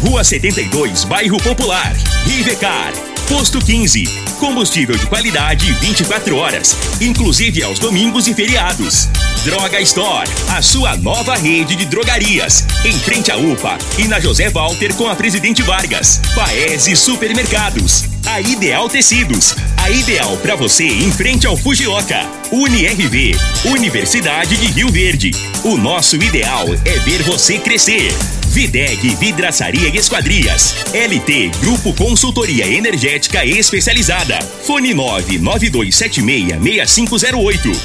Rua 72, Bairro Popular. Rivecar. Posto 15. Combustível de qualidade 24 horas, inclusive aos domingos e feriados. Droga Store, a sua nova rede de drogarias. Em frente à UPA e na José Walter com a Presidente Vargas. Paese Supermercados. A Ideal Tecidos. A ideal para você em frente ao Fujioka. UniRV. Universidade de Rio Verde. O nosso ideal é ver você crescer. Videg Vidraçaria e Esquadrias. LT Grupo Consultoria Energética Especializada. Fone 992766508.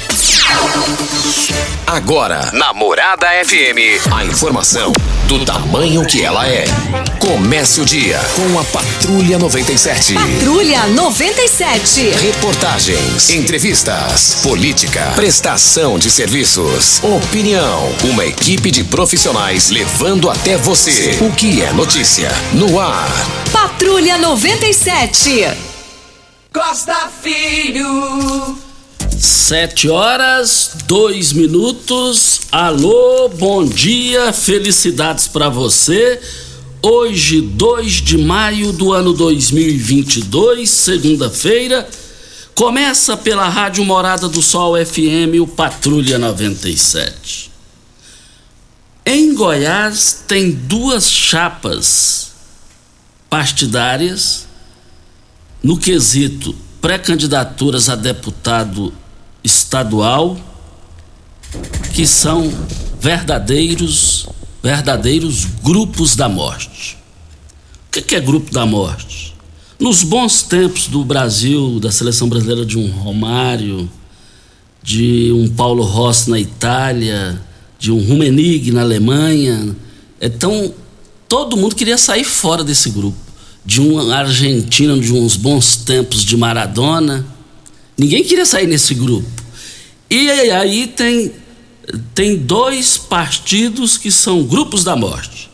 Agora, na Morada FM, a informação do tamanho que ela é. Comece o dia com a Patrulha 97. Patrulha 97. Reportagens, entrevistas, política, prestação de serviços, opinião. Uma equipe de profissionais levando até você o que é notícia no ar. Patrulha 97. Costa Filho. Sete horas, dois minutos. Alô, bom dia, felicidades para você. Hoje, 2 de maio do ano 2022, segunda-feira, começa pela Rádio Morada do Sol FM, o Patrulha 97. Em Goiás, tem duas chapas partidárias no quesito pré-candidaturas a deputado estadual que são verdadeiros verdadeiros grupos da morte. O que é grupo da morte? Nos bons tempos do Brasil, da seleção brasileira de um Romário, de um Paulo Rossi na Itália, de um Rummenigge na Alemanha, então todo mundo queria sair fora desse grupo. De um argentino de uns bons tempos de Maradona, ninguém queria sair nesse grupo. E aí tem tem dois partidos que são grupos da morte.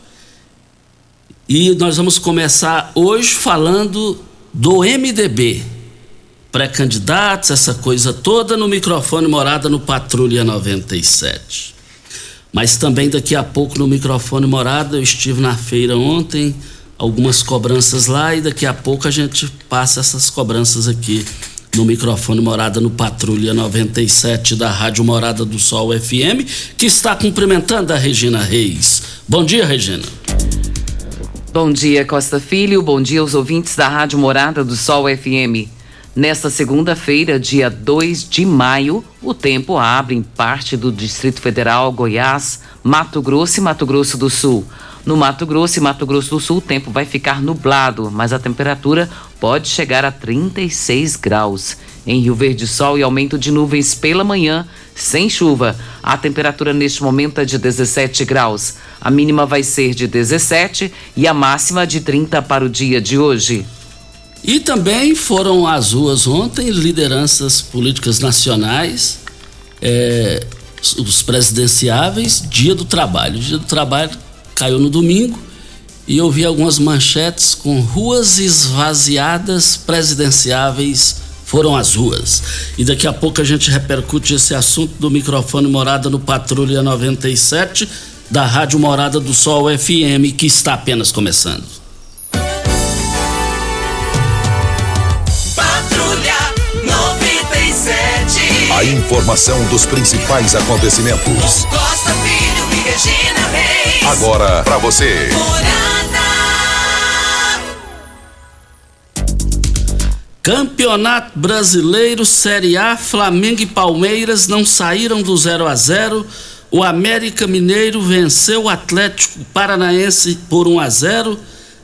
E nós vamos começar hoje falando do MDB. Pré-candidatos, essa coisa toda no microfone Morada no Patrulha 97. Mas também daqui a pouco no microfone Morada, eu estive na feira ontem, algumas cobranças lá e daqui a pouco a gente passa essas cobranças aqui no microfone Morada no Patrulha 97 da Rádio Morada do Sol FM, que está cumprimentando a Regina Reis. Bom dia, Regina. Bom dia, Costa Filho. Bom dia aos ouvintes da Rádio Morada do Sol FM. Nesta segunda-feira, dia 2 de maio, o tempo abre em parte do Distrito Federal, Goiás, Mato Grosso e Mato Grosso do Sul. No Mato Grosso e Mato Grosso do Sul, o tempo vai ficar nublado, mas a temperatura pode chegar a 36 graus. Em Rio Verde, sol e aumento de nuvens pela manhã, sem chuva. A temperatura neste momento é de 17 graus. A mínima vai ser de 17 e a máxima de 30 para o dia de hoje. E também foram às ruas ontem lideranças políticas nacionais, é, os presidenciáveis, dia do trabalho. O dia do trabalho caiu no domingo e eu vi algumas manchetes com ruas esvaziadas presidenciáveis foram às ruas. E daqui a pouco a gente repercute esse assunto do microfone Morada no Patrulha 97 da Rádio Morada do Sol FM, que está apenas começando. A informação dos principais acontecimentos. Costa Filho e Regina Reis. Agora para você. Campeonato Brasileiro Série A, Flamengo e Palmeiras não saíram do 0 a 0. O América Mineiro venceu o Atlético Paranaense por 1 a 0.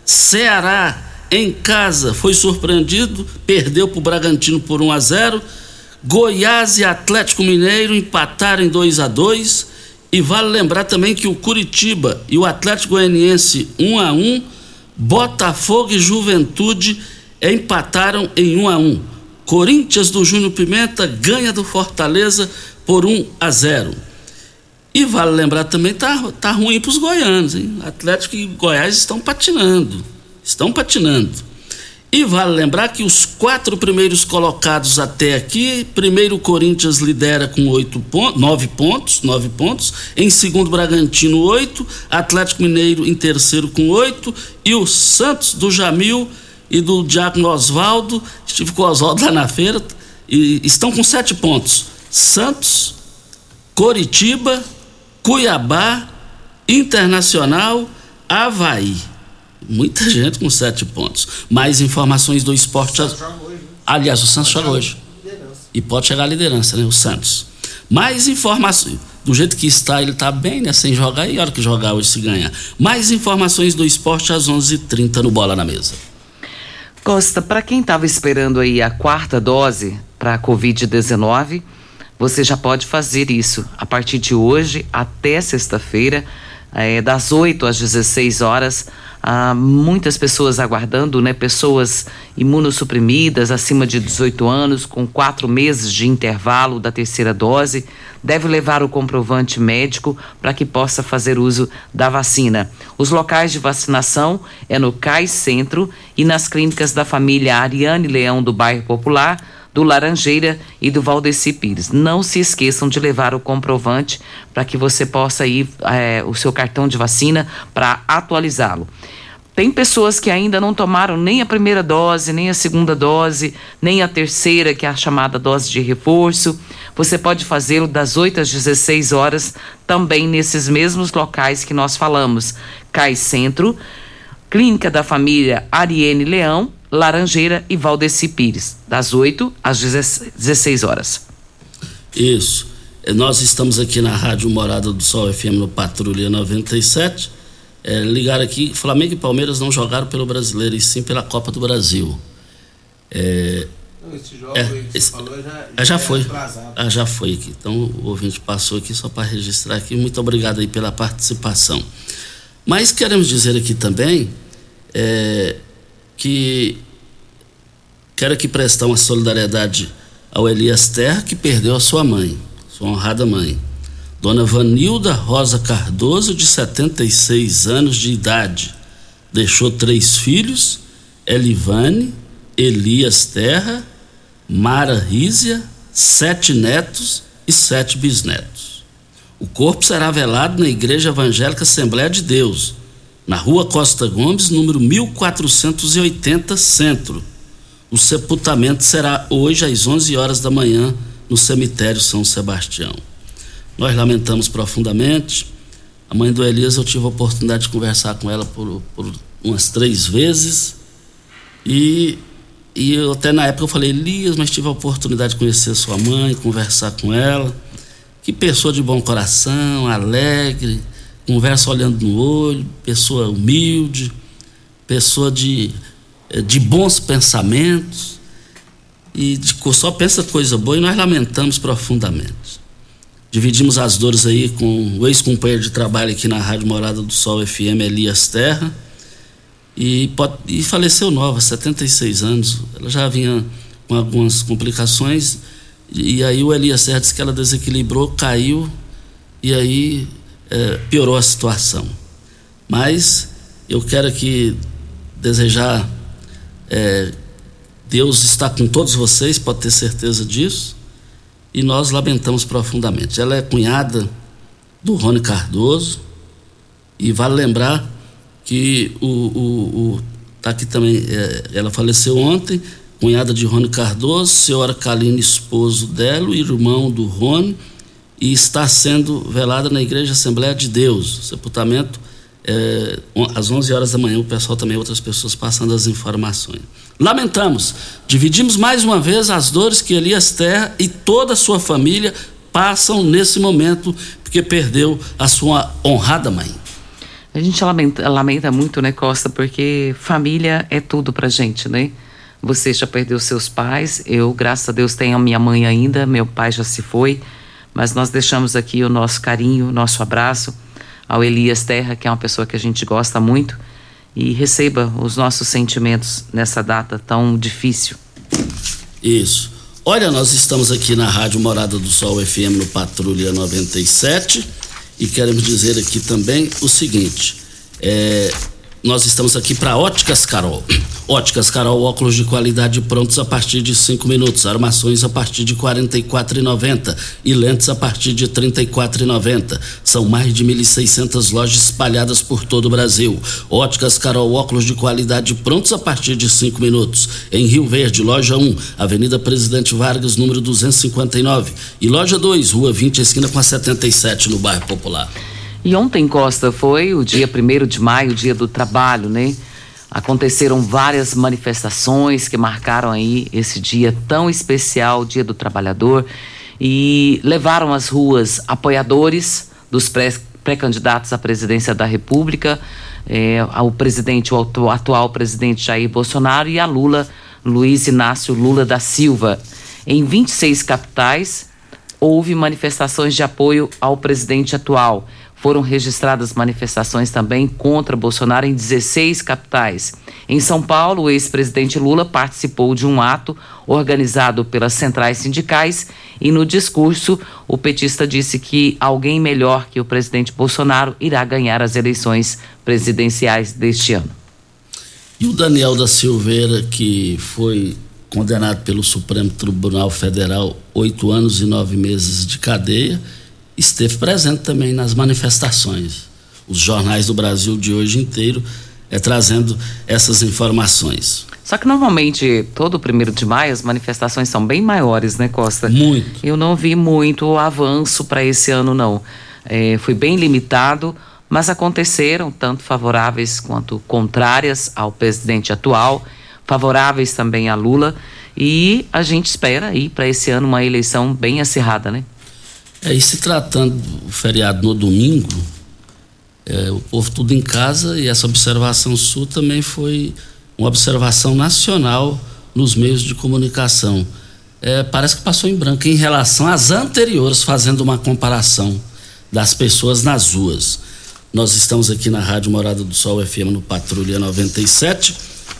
Ceará em casa foi surpreendido, perdeu para o Bragantino por 1 a 0. Goiás e Atlético Mineiro empataram em 2 a 2 e vale lembrar também que o Curitiba e o Atlético Goianiense 1 a 1, Botafogo e Juventude empataram em 1 a 1. Corinthians do Júnior Pimenta ganha do Fortaleza por 1 a 0. E vale lembrar também tá tá ruim para os goianos, hein? Atlético e Goiás estão patinando, estão patinando. E vale lembrar que os quatro primeiros colocados até aqui, primeiro Corinthians lidera com oito pontos, nove pontos, nove pontos. Em segundo Bragantino oito, Atlético Mineiro em terceiro com oito e o Santos do Jamil e do Diácono Oswaldo, estive com o Oswaldo lá na feira, e estão com sete pontos. Santos, Coritiba, Cuiabá, Internacional, Havaí. Muita gente com sete pontos. Mais informações do esporte. Hoje, né? Aliás, o Santos joga hoje. E pode chegar à liderança, né? O Santos. Mais informações. Do jeito que está, ele está bem, né? Sem jogar. E a hora que jogar hoje se ganha. Mais informações do esporte às 11:30 h 30 no Bola na Mesa. Costa, para quem estava esperando aí a quarta dose para a Covid-19, você já pode fazer isso a partir de hoje até sexta-feira, é, das 8 às 16 horas Há muitas pessoas aguardando, né? Pessoas imunossuprimidas, acima de 18 anos, com quatro meses de intervalo da terceira dose, deve levar o comprovante médico para que possa fazer uso da vacina. Os locais de vacinação é no CAI Centro e nas clínicas da família Ariane Leão do bairro Popular do Laranjeira e do Valdeci Pires. Não se esqueçam de levar o comprovante para que você possa ir, é, o seu cartão de vacina para atualizá-lo. Tem pessoas que ainda não tomaram nem a primeira dose, nem a segunda dose, nem a terceira, que é a chamada dose de reforço. Você pode fazê-lo das 8 às 16 horas, também nesses mesmos locais que nós falamos: Cai Centro, Clínica da Família Ariene Leão Laranjeira e Valdeci Pires, das 8 às 16 horas. Isso. É, nós estamos aqui na Rádio Morada do Sol FM no Patrulha 97. É, ligaram aqui, Flamengo e Palmeiras não jogaram pelo brasileiro, e sim pela Copa do Brasil. É, esse jogo é, que esse, falou já, já, já foi. Ah, já foi aqui. Então o ouvinte passou aqui só para registrar aqui. Muito obrigado aí pela participação. Mas queremos dizer aqui também é, que quero aqui prestar uma solidariedade ao Elias Terra, que perdeu a sua mãe, sua honrada mãe. Dona Vanilda Rosa Cardoso, de 76 anos de idade. Deixou três filhos: Elivane, Elias Terra, Mara Rízia, sete netos e sete bisnetos. O corpo será velado na Igreja Evangélica Assembleia de Deus na rua Costa Gomes, número 1480, Centro. O sepultamento será hoje às 11 horas da manhã no cemitério São Sebastião. Nós lamentamos profundamente. A mãe do Elias, eu tive a oportunidade de conversar com ela por, por umas três vezes. E, e eu, até na época eu falei, Elias, mas tive a oportunidade de conhecer sua mãe, conversar com ela. Que pessoa de bom coração, alegre conversa olhando no olho, pessoa humilde, pessoa de, eh, de bons pensamentos e de, só pensa coisa boa e nós lamentamos profundamente. Dividimos as dores aí com o ex-companheiro de trabalho aqui na Rádio Morada do Sol FM, Elias Terra, e, e faleceu nova, 76 anos. Ela já vinha com algumas complicações, e aí o Elias Terra disse que ela desequilibrou, caiu, e aí é, piorou a situação. Mas eu quero aqui desejar. É, Deus está com todos vocês, pode ter certeza disso. E nós lamentamos profundamente. Ela é cunhada do Rony Cardoso. E vale lembrar que o, o, o tá aqui também, é, ela faleceu ontem, cunhada de Rony Cardoso, senhora Kaline, esposo dela, irmão do Rony e está sendo velada na Igreja Assembleia de Deus. Sepultamento é, às 11 horas da manhã. O pessoal também, outras pessoas passando as informações. Lamentamos, dividimos mais uma vez as dores que Elias Terra e toda a sua família passam nesse momento, porque perdeu a sua honrada mãe. A gente lamenta, lamenta muito, né, Costa, porque família é tudo pra gente, né? Você já perdeu seus pais, eu, graças a Deus, tenho a minha mãe ainda, meu pai já se foi, mas nós deixamos aqui o nosso carinho, o nosso abraço ao Elias Terra, que é uma pessoa que a gente gosta muito, e receba os nossos sentimentos nessa data tão difícil. Isso. Olha, nós estamos aqui na Rádio Morada do Sol FM no Patrulha 97 e queremos dizer aqui também o seguinte: é, nós estamos aqui para Óticas Carol. Óticas Carol, óculos de qualidade prontos a partir de cinco minutos, armações a partir de quarenta e e lentes a partir de trinta e São mais de 1.600 lojas espalhadas por todo o Brasil. Óticas Carol, óculos de qualidade prontos a partir de cinco minutos. Em Rio Verde, loja 1, Avenida Presidente Vargas, número 259. E loja 2, Rua 20, esquina com a 77, no bairro Popular. E ontem, Costa, foi o dia 1 de maio, dia do trabalho, né? Aconteceram várias manifestações que marcaram aí esse dia tão especial, Dia do Trabalhador, e levaram às ruas apoiadores dos pré-candidatos à presidência da República, é, ao presidente, o atual, presidente Jair Bolsonaro e a Lula, Luiz Inácio Lula da Silva. Em 26 capitais, houve manifestações de apoio ao presidente atual. Foram registradas manifestações também contra Bolsonaro em 16 capitais. Em São Paulo, o ex-presidente Lula participou de um ato organizado pelas centrais sindicais e no discurso o petista disse que alguém melhor que o presidente Bolsonaro irá ganhar as eleições presidenciais deste ano. E o Daniel da Silveira, que foi condenado pelo Supremo Tribunal Federal oito anos e nove meses de cadeia, esteve presente também nas manifestações. Os jornais do Brasil de hoje inteiro é, trazendo essas informações. Só que normalmente, todo primeiro de maio, as manifestações são bem maiores, né, Costa? Muito. Eu não vi muito avanço para esse ano, não. É, foi bem limitado, mas aconteceram, tanto favoráveis quanto contrárias ao presidente atual, favoráveis também a Lula. E a gente espera aí para esse ano uma eleição bem acirrada, né? É, e se tratando do feriado no domingo, é, o povo tudo em casa e essa observação sul também foi uma observação nacional nos meios de comunicação. É, parece que passou em branco em relação às anteriores, fazendo uma comparação das pessoas nas ruas. Nós estamos aqui na Rádio Morada do Sol FM no Patrulha 97.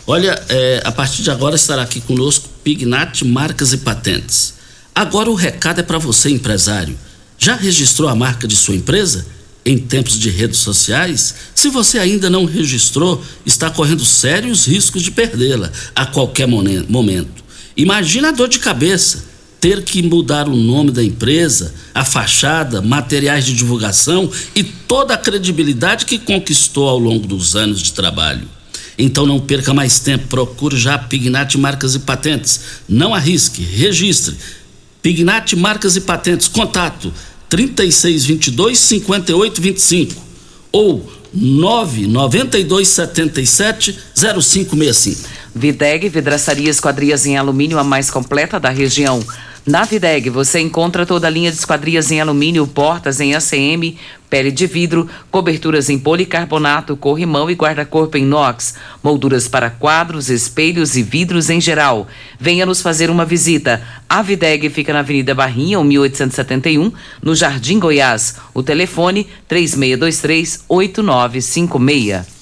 Olha, é, a partir de agora estará aqui conosco Pignat Marcas e Patentes. Agora o recado é para você, empresário. Já registrou a marca de sua empresa? Em tempos de redes sociais, se você ainda não registrou, está correndo sérios riscos de perdê-la a qualquer momento. Imagina a dor de cabeça ter que mudar o nome da empresa, a fachada, materiais de divulgação e toda a credibilidade que conquistou ao longo dos anos de trabalho. Então não perca mais tempo, procure já a Pignat Marcas e Patentes. Não arrisque, registre Pignat Marcas e Patentes, contato 3622 5825 ou 99277 0565. Videg Vidraçaria Esquadrias em Alumínio, a mais completa da região. Na Videg você encontra toda a linha de esquadrias em alumínio, portas em ACM, pele de vidro, coberturas em policarbonato, corrimão e guarda-corpo em inox, molduras para quadros, espelhos e vidros em geral. Venha nos fazer uma visita. A Videg fica na Avenida Barrinha, 1871, no Jardim Goiás. O telefone 3623 8956.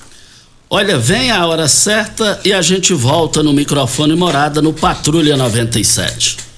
Olha, vem a hora certa e a gente volta no microfone morada no Patrulha 97.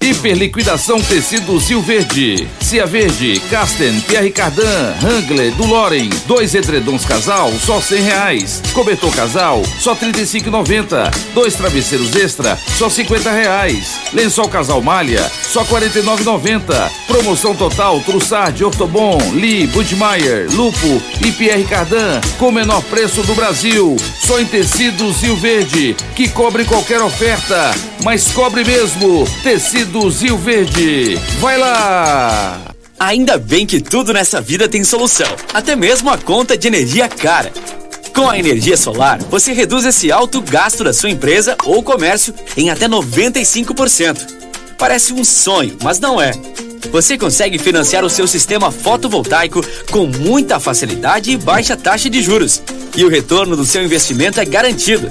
Hiperliquidação Tecidos Rio Verde. Cia Verde, Casten, Pierre Cardan, Hangler, do Loren. Dois edredons casal, só cem reais. Cobertor casal, só trinta e cinco Dois travesseiros extra, só cinquenta reais. Lençol casal malha, só quarenta e nove Promoção total, Trussard, Ortobon, Lee, Budmeier, Lupo e Pierre Cardan, com o menor preço do Brasil. Só em Tecidos Rio Verde, que cobre qualquer oferta, mas cobre mesmo. Tecidos do Zil Verde. Vai lá! Ainda bem que tudo nessa vida tem solução, até mesmo a conta de energia cara. Com a energia solar, você reduz esse alto gasto da sua empresa ou comércio em até 95%. Parece um sonho, mas não é. Você consegue financiar o seu sistema fotovoltaico com muita facilidade e baixa taxa de juros. E o retorno do seu investimento é garantido.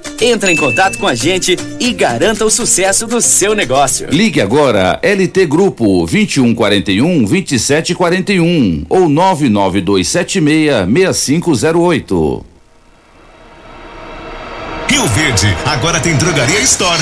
Entre em contato com a gente e garanta o sucesso do seu negócio. Ligue agora LT Grupo 2141 2741 ou 99276 6508. Rio Verde agora tem Drogaria Store,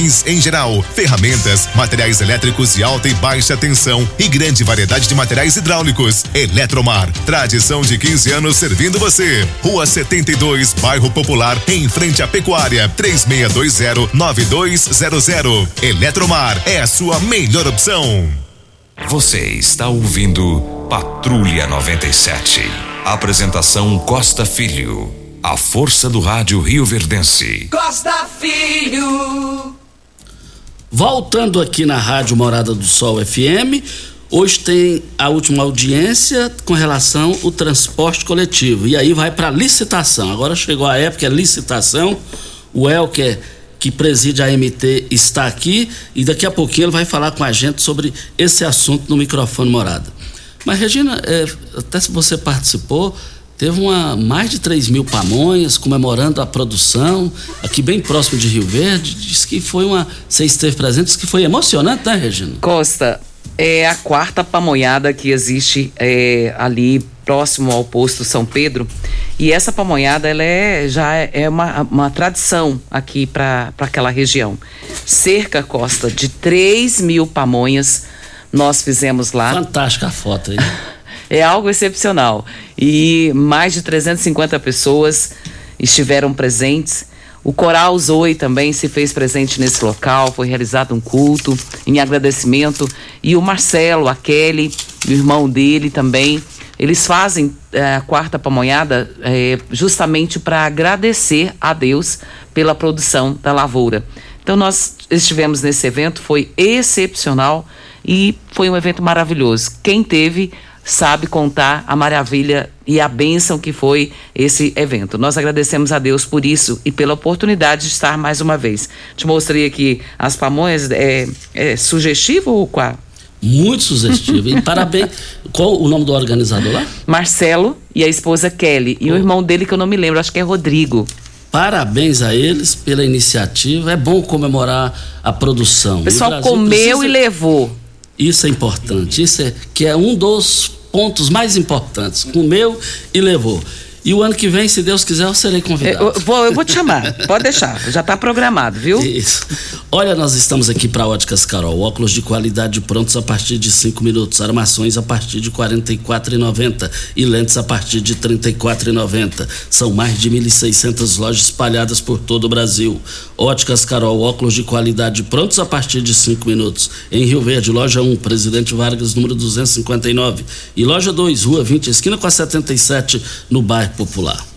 em geral, ferramentas, materiais elétricos de alta e baixa tensão e grande variedade de materiais hidráulicos. Eletromar, tradição de 15 anos servindo você. Rua 72, Bairro Popular, em frente à Pecuária, 3620-9200. Eletromar é a sua melhor opção. Você está ouvindo Patrulha 97. Apresentação Costa Filho. A força do rádio Rio Verdense. Costa Filho. Voltando aqui na Rádio Morada do Sol FM, hoje tem a última audiência com relação ao transporte coletivo. E aí vai para licitação. Agora chegou a época, é licitação. O Elker, que preside a MT, está aqui e daqui a pouquinho ele vai falar com a gente sobre esse assunto no microfone Morada. Mas, Regina, é, até se você participou, teve uma, mais de 3 mil pamonhas comemorando a produção, aqui bem próximo de Rio Verde. Diz que foi uma. Você esteve presente, diz que foi emocionante, né, Regina? Costa, é a quarta pamonhada que existe é, ali próximo ao posto São Pedro. E essa pamonhada ela é, já é uma, uma tradição aqui para aquela região. Cerca, Costa, de 3 mil pamonhas nós fizemos lá. Fantástica a foto aí. é algo excepcional. E mais de 350 pessoas estiveram presentes. O Coral Zoe também se fez presente nesse local, foi realizado um culto em agradecimento. E o Marcelo, a Kelly, o irmão dele também, eles fazem é, a quarta pamonhada é, justamente para agradecer a Deus pela produção da lavoura. Então nós estivemos nesse evento, foi excepcional e foi um evento maravilhoso. Quem teve sabe contar a maravilha e a bênção que foi esse evento. Nós agradecemos a Deus por isso e pela oportunidade de estar mais uma vez. Te mostrei aqui as pamonhas, é, é sugestivo ou qual? Muito sugestivo. E parabéns. Qual o nome do organizador lá? Marcelo e a esposa Kelly. E oh. o irmão dele que eu não me lembro, acho que é Rodrigo. Parabéns a eles pela iniciativa. É bom comemorar a produção. O pessoal o comeu precisa... e levou. Isso é importante. Isso é que é um dos pontos mais importantes. Comeu e levou. E o ano que vem, se Deus quiser, eu serei convidado. Eu, vou, eu vou te chamar, pode deixar, já está programado, viu? Isso. Olha, nós estamos aqui para Óticas Carol, óculos de qualidade prontos a partir de 5 minutos, armações a partir de R$ 44,90 e lentes a partir de R$ 34,90. São mais de 1.600 lojas espalhadas por todo o Brasil. Óticas Carol, óculos de qualidade prontos a partir de 5 minutos. Em Rio Verde, loja 1, Presidente Vargas, número 259. E loja 2, Rua 20, esquina com a 77, no bairro popular.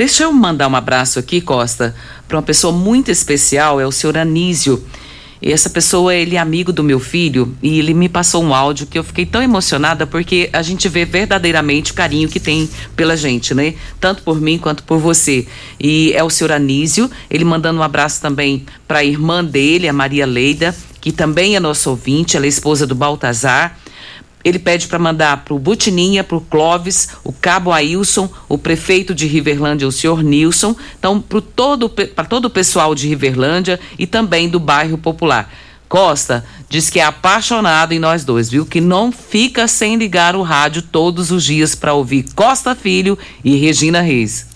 Deixa eu mandar um abraço aqui, Costa, para uma pessoa muito especial, é o senhor Anísio. essa pessoa, ele é amigo do meu filho e ele me passou um áudio que eu fiquei tão emocionada porque a gente vê verdadeiramente o carinho que tem pela gente, né? Tanto por mim quanto por você. E é o senhor Anísio, ele mandando um abraço também para a irmã dele, a Maria Leida, que também é nosso ouvinte, ela é esposa do Baltazar ele pede para mandar para o Butininha, para o Clóvis, o Cabo Ailson, o prefeito de Riverlândia, o senhor Nilson, então para todo, todo o pessoal de Riverlândia e também do bairro Popular. Costa diz que é apaixonado em nós dois, viu? Que não fica sem ligar o rádio todos os dias para ouvir Costa Filho e Regina Reis.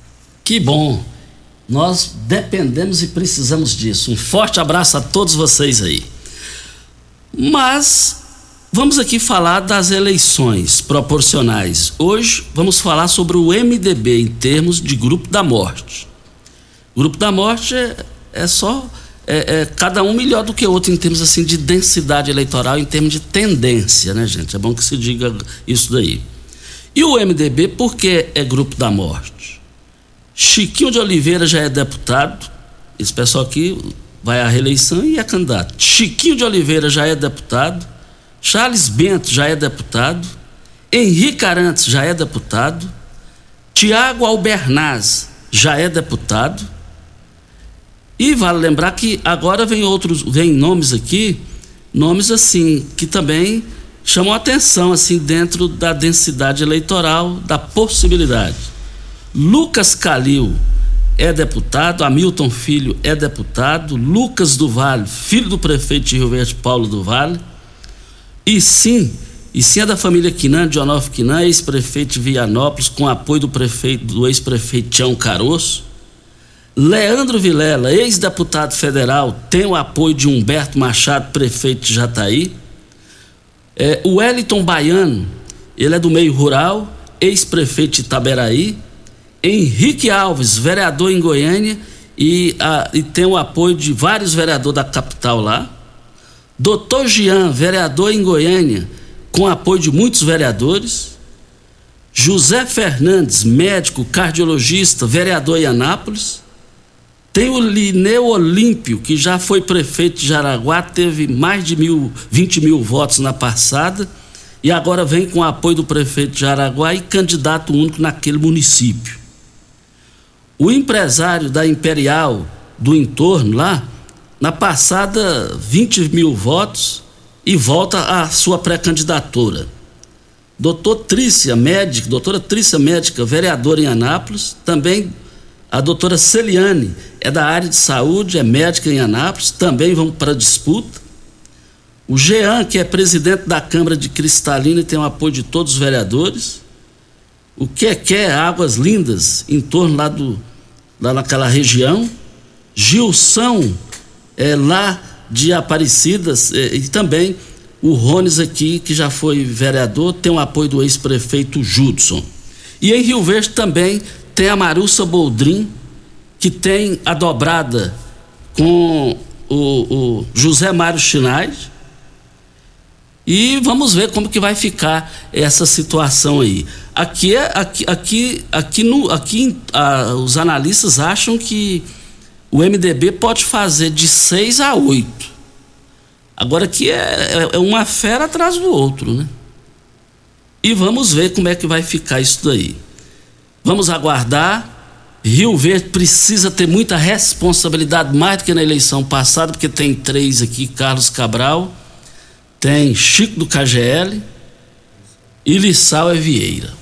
Que bom! Nós dependemos e precisamos disso. Um forte abraço a todos vocês aí. Mas Vamos aqui falar das eleições proporcionais. Hoje vamos falar sobre o MDB em termos de grupo da morte. Grupo da morte é, é só é, é, cada um melhor do que o outro em termos assim de densidade eleitoral, em termos de tendência, né, gente? É bom que se diga isso daí. E o MDB, por que é grupo da morte? Chiquinho de Oliveira já é deputado, esse pessoal aqui vai à reeleição e é candidato. Chiquinho de Oliveira já é deputado. Charles Bento já é deputado, Henrique Arantes já é deputado, Tiago Albernaz já é deputado. E vale lembrar que agora vem outros, vem nomes aqui, nomes assim que também chamam atenção assim dentro da densidade eleitoral, da possibilidade. Lucas Calil é deputado, Hamilton Filho é deputado, Lucas do Vale, filho do prefeito de Rio Verde, Paulo do Vale, e sim, e sim é da família Quinan, de Onofre Quinan, ex-prefeito de Vianópolis, com apoio do prefeito, do ex-prefeito Tião Caroço. Leandro Vilela, ex-deputado federal, tem o apoio de Humberto Machado, prefeito de Jataí. É, o Wellington Baiano, ele é do meio rural, ex-prefeito de Itaberaí. Henrique Alves, vereador em Goiânia, e, a, e tem o apoio de vários vereadores da capital lá. Doutor Jean, vereador em Goiânia, com apoio de muitos vereadores. José Fernandes, médico cardiologista, vereador em Anápolis. Tem o Lineu Olímpio, que já foi prefeito de Jaraguá, teve mais de mil, 20 mil votos na passada, e agora vem com o apoio do prefeito de Jaraguá e candidato único naquele município. O empresário da Imperial do entorno lá, na passada 20 mil votos e volta à sua pré-candidatura. Doutor Trícia, médica, doutora Trícia, médica, vereadora em Anápolis, também a doutora Celiane, é da área de saúde, é médica em Anápolis, também vão para a disputa. O Jean, que é presidente da Câmara de Cristalina e tem o apoio de todos os vereadores. O que quer Águas Lindas, em torno lá, do, lá naquela região. Gilson, é, lá de Aparecidas é, e também o Rones aqui, que já foi vereador, tem o apoio do ex-prefeito Judson. E em Rio Verde também tem a Marussa Boldrin, que tem a dobrada com o, o José Mário Chinais. E vamos ver como que vai ficar essa situação aí. Aqui, é, aqui, aqui, aqui, no, aqui ah, os analistas acham que o MDB pode fazer de seis a oito. Agora que é, é, é uma fera atrás do outro, né? E vamos ver como é que vai ficar isso daí. Vamos aguardar. Rio Verde precisa ter muita responsabilidade, mais do que na eleição passada, porque tem três aqui: Carlos Cabral, tem Chico do KGL e Lissau é Vieira.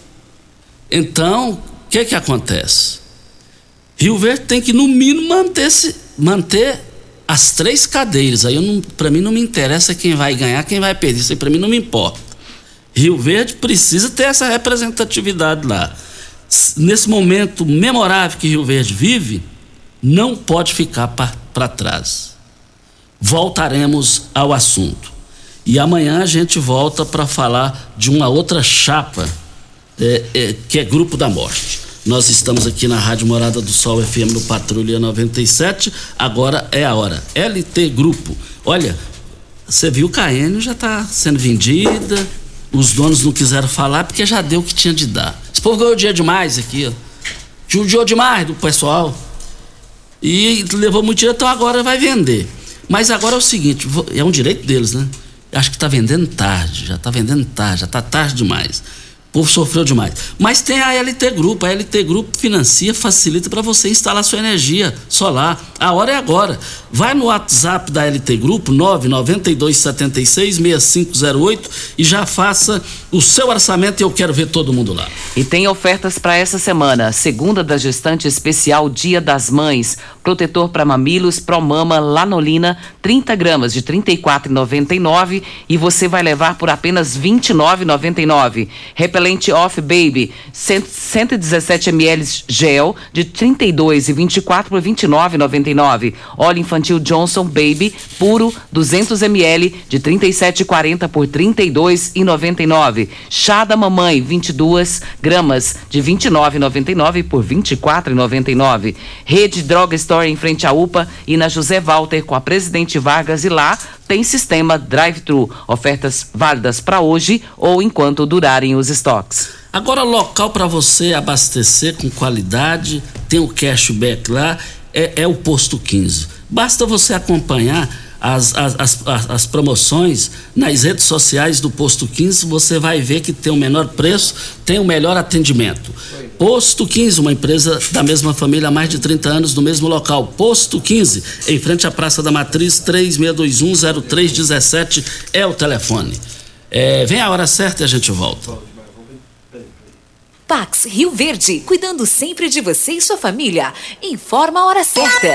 Então, o que que acontece? Rio Verde tem que, no mínimo, manter, -se, manter as três cadeiras. Aí, para mim, não me interessa quem vai ganhar, quem vai perder. Isso aí, para mim, não me importa. Rio Verde precisa ter essa representatividade lá. Nesse momento memorável que Rio Verde vive, não pode ficar para trás. Voltaremos ao assunto. E amanhã a gente volta para falar de uma outra chapa, é, é, que é Grupo da Morte. Nós estamos aqui na Rádio Morada do Sol FM no Patrulha 97. Agora é a hora. LT Grupo. Olha, você viu Enio já está sendo vendida. Os donos não quiseram falar porque já deu o que tinha de dar. Esse povo ganhou dia demais aqui. Judiou demais do pessoal. E levou muito dinheiro, então agora vai vender. Mas agora é o seguinte, é um direito deles, né? Acho que está vendendo tarde, já está vendendo tarde, já está tarde demais. O povo sofreu demais. Mas tem a LT Grupo. A LT Grupo financia, facilita para você instalar sua energia solar. A hora é agora. Vai no WhatsApp da LT Grupo, 992766508 e já faça o seu orçamento e eu quero ver todo mundo lá. E tem ofertas para essa semana. Segunda da gestante especial Dia das Mães. Protetor para mamilos Promama Lanolina, 30 gramas de R$ 34,99 e você vai levar por apenas R$ 29,99. Repelente Off Baby, 117 ml gel de 32 e 24 por 29,99. Óleo infantil Johnson Baby puro 200 ml de 37,40 por 32,99. Chá da mamãe 22 gramas de 29,99 por 24,99. Rede Droga Store em frente à UPA e na José Walter com a Presidente Vargas e lá tem sistema drive-thru. Ofertas válidas para hoje ou enquanto durarem os estoques. Agora, local para você abastecer com qualidade, tem o cashback lá, é, é o Posto 15. Basta você acompanhar as, as, as, as, promoções nas redes sociais do Posto 15, você vai ver que tem o menor preço, tem o melhor atendimento. Posto 15, uma empresa da mesma família há mais de 30 anos no mesmo local. Posto 15, em frente à Praça da Matriz, 36210317 é o telefone. É, vem a hora certa e a gente volta. Pax Rio Verde, cuidando sempre de você e sua família. Informa a hora certa.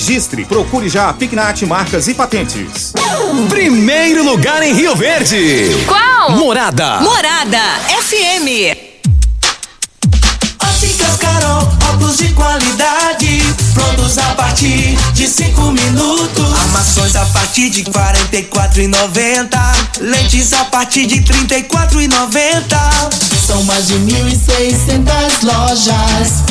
Procure já a Pignat Marcas e Patentes. Primeiro lugar em Rio Verde. Qual? Morada. Morada FM. Óticas Carol, óculos de qualidade, prontos a partir de cinco minutos. Armações a partir de quarenta e quatro e noventa, lentes a partir de trinta e quatro e noventa. São mais de mil e seiscentas lojas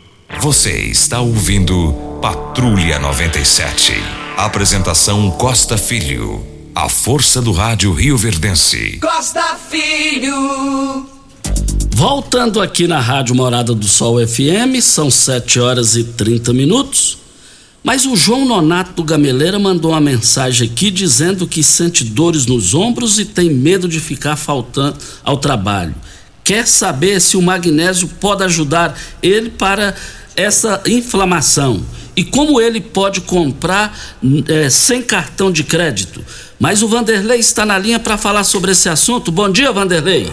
Você está ouvindo Patrulha 97. Apresentação Costa Filho. A força do rádio Rio Verdense. Costa Filho. Voltando aqui na Rádio Morada do Sol FM, são 7 horas e 30 minutos. Mas o João Nonato do Gameleira mandou uma mensagem aqui dizendo que sente dores nos ombros e tem medo de ficar faltando ao trabalho. Quer saber se o magnésio pode ajudar ele para essa inflamação e como ele pode comprar é, sem cartão de crédito. Mas o Vanderlei está na linha para falar sobre esse assunto. Bom dia, Vanderlei.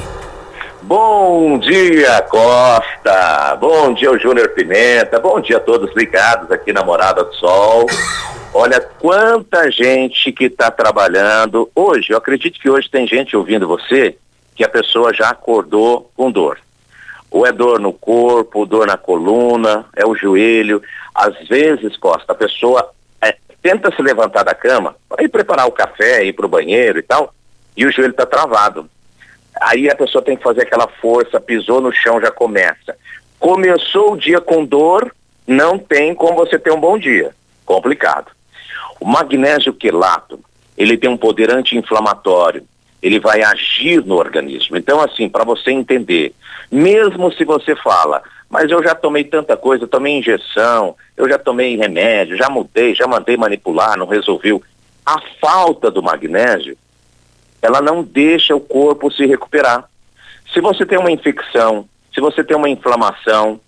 Bom dia, Costa. Bom dia, o Júnior Pimenta. Bom dia a todos ligados aqui na Morada do Sol. Olha quanta gente que está trabalhando hoje. Eu acredito que hoje tem gente ouvindo você que a pessoa já acordou com dor. Ou é dor no corpo, dor na coluna, é o joelho. Às vezes, Costa, a pessoa é, tenta se levantar da cama para ir preparar o café, ir para o banheiro e tal, e o joelho está travado. Aí a pessoa tem que fazer aquela força, pisou no chão, já começa. Começou o dia com dor, não tem como você ter um bom dia. Complicado. O magnésio quelato, ele tem um poder anti-inflamatório, ele vai agir no organismo. Então, assim, para você entender, mesmo se você fala, mas eu já tomei tanta coisa, eu tomei injeção, eu já tomei remédio, já mudei, já mandei manipular, não resolveu. A falta do magnésio, ela não deixa o corpo se recuperar. Se você tem uma infecção, se você tem uma inflamação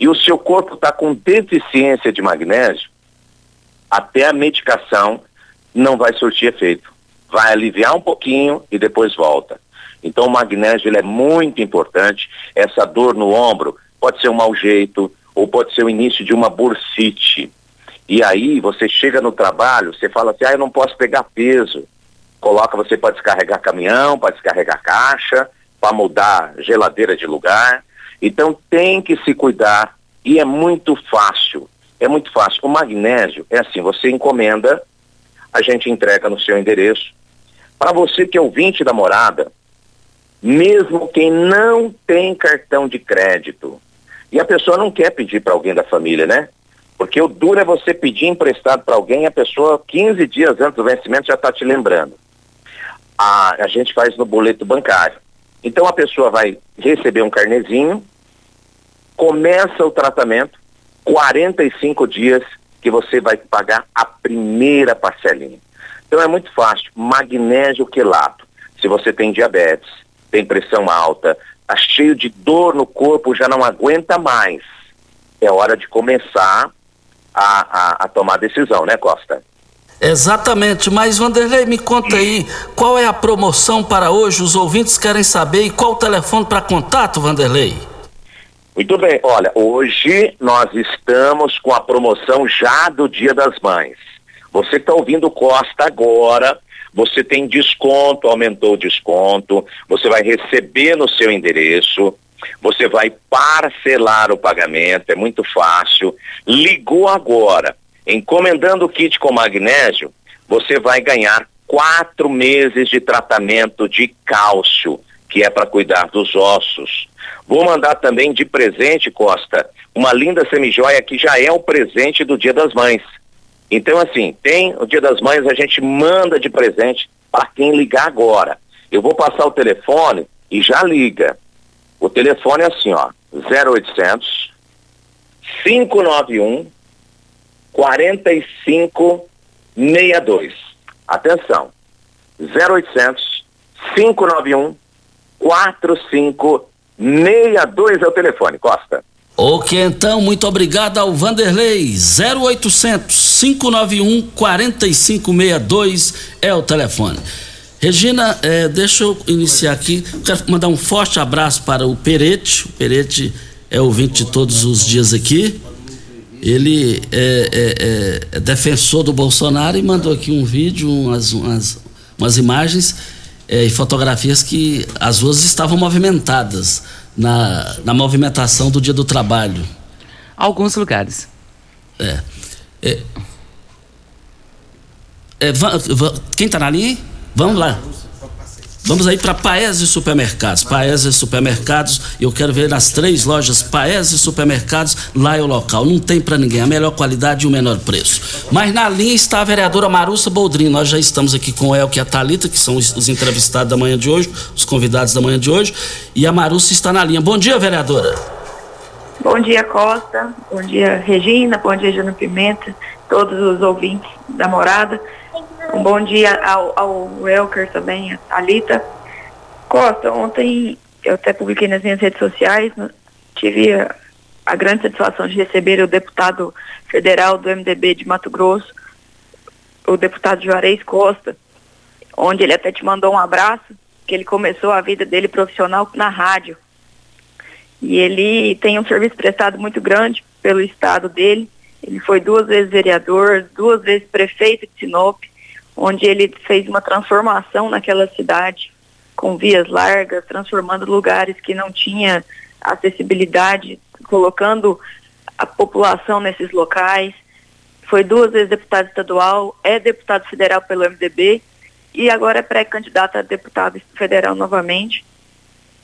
e o seu corpo está com deficiência de magnésio, até a medicação não vai surtir efeito vai aliviar um pouquinho e depois volta. Então o magnésio ele é muito importante. Essa dor no ombro pode ser um mau jeito ou pode ser o início de uma bursite. E aí você chega no trabalho, você fala assim, ah, eu não posso pegar peso. Coloca você para descarregar caminhão, para descarregar caixa, para mudar geladeira de lugar. Então tem que se cuidar e é muito fácil. É muito fácil. O magnésio é assim, você encomenda, a gente entrega no seu endereço. Para você que é ouvinte da morada, mesmo quem não tem cartão de crédito, e a pessoa não quer pedir para alguém da família, né? Porque o duro é você pedir emprestado para alguém e a pessoa 15 dias antes do vencimento já está te lembrando. A, a gente faz no boleto bancário. Então a pessoa vai receber um carnezinho, começa o tratamento, 45 dias que você vai pagar a primeira parcelinha. Então é muito fácil. Magnésio quelato. Se você tem diabetes, tem pressão alta, está cheio de dor no corpo, já não aguenta mais. É hora de começar a, a, a tomar decisão, né, Costa? Exatamente, mas Vanderlei, me conta aí, qual é a promoção para hoje? Os ouvintes querem saber e qual o telefone para contato, Vanderlei? Muito bem, olha, hoje nós estamos com a promoção já do Dia das Mães. Você está ouvindo Costa agora, você tem desconto, aumentou o desconto, você vai receber no seu endereço, você vai parcelar o pagamento, é muito fácil. Ligou agora, encomendando o kit com magnésio, você vai ganhar quatro meses de tratamento de cálcio, que é para cuidar dos ossos. Vou mandar também de presente, Costa, uma linda semijoia que já é o presente do Dia das Mães. Então, assim, tem o Dia das Mães, a gente manda de presente para quem ligar agora. Eu vou passar o telefone e já liga. O telefone é assim, ó, 0800 591 4562. Atenção. 0800 591 4562 é o telefone, Costa. Ok, então, muito obrigado ao Vanderlei. 0800 591 4562 é o telefone. Regina, é, deixa eu iniciar aqui. Quero mandar um forte abraço para o Perete. O Perete é ouvinte de todos os dias aqui. Ele é, é, é, é defensor do Bolsonaro e mandou aqui um vídeo, umas, umas, umas imagens é, e fotografias que as ruas estavam movimentadas na, na movimentação do Dia do Trabalho. Alguns lugares. É. é, é quem está na linha? Vamos lá. Vamos aí para Paese Supermercados. Paese Supermercados, eu quero ver nas três lojas Paese Supermercados, lá é o local. Não tem para ninguém, a melhor qualidade e o menor preço. Mas na linha está a vereadora Marussa Boldrin. Nós já estamos aqui com o Elke e a Thalita, que são os, os entrevistados da manhã de hoje, os convidados da manhã de hoje. E a Marussa está na linha. Bom dia, vereadora. Bom dia, Costa. Bom dia, Regina. Bom dia, Jana Pimenta. Todos os ouvintes da morada. Um bom dia ao, ao Elker também, a Thalita. Costa, ontem eu até publiquei nas minhas redes sociais, tive a, a grande satisfação de receber o deputado federal do MDB de Mato Grosso, o deputado Juarez Costa, onde ele até te mandou um abraço, que ele começou a vida dele profissional na rádio. E ele tem um serviço prestado muito grande pelo estado dele. Ele foi duas vezes vereador, duas vezes prefeito de Sinop, onde ele fez uma transformação naquela cidade com vias largas, transformando lugares que não tinha acessibilidade, colocando a população nesses locais. Foi duas vezes deputado estadual, é deputado federal pelo MDB e agora é pré-candidato a deputado federal novamente.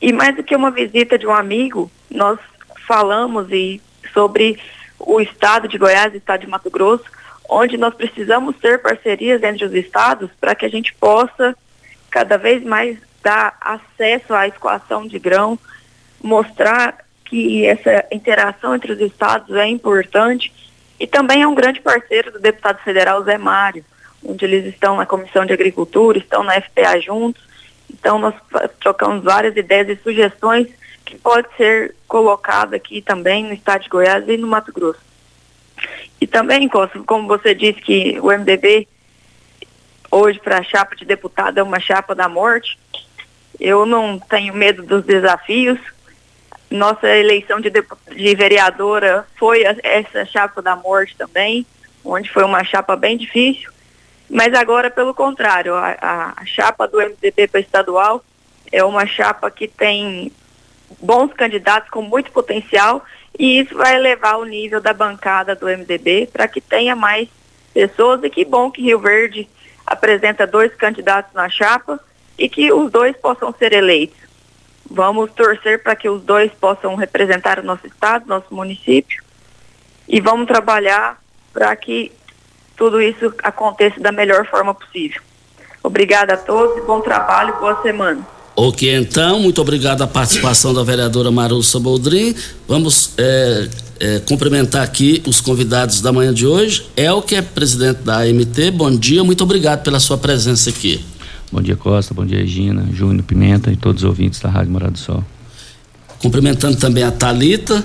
E mais do que uma visita de um amigo, nós falamos e sobre o estado de Goiás o estado de Mato Grosso, onde nós precisamos ter parcerias entre os estados para que a gente possa cada vez mais dar acesso à escoação de grão, mostrar que essa interação entre os estados é importante e também é um grande parceiro do deputado federal Zé Mário, onde eles estão na Comissão de Agricultura, estão na FPA juntos. Então nós trocamos várias ideias e sugestões que pode ser colocado aqui também no estado de Goiás e no Mato Grosso. E também, como você disse que o MDB hoje para a chapa de deputado é uma chapa da morte, eu não tenho medo dos desafios. Nossa eleição de, de vereadora foi essa chapa da morte também, onde foi uma chapa bem difícil. Mas agora, pelo contrário, a, a chapa do MDB para estadual é uma chapa que tem bons candidatos com muito potencial e isso vai elevar o nível da bancada do MDB para que tenha mais pessoas e que bom que Rio Verde apresenta dois candidatos na chapa e que os dois possam ser eleitos. Vamos torcer para que os dois possam representar o nosso estado, nosso município e vamos trabalhar para que tudo isso aconteça da melhor forma possível. Obrigada a todos, bom trabalho, boa semana. Ok, então, muito obrigado a participação da vereadora Marussa Boldrin. Vamos é, é, cumprimentar aqui os convidados da manhã de hoje. El, que é presidente da AMT, bom dia, muito obrigado pela sua presença aqui. Bom dia, Costa, bom dia, Regina, Júnior Pimenta e todos os ouvintes da Rádio Morado do Sol. Cumprimentando também a Talita,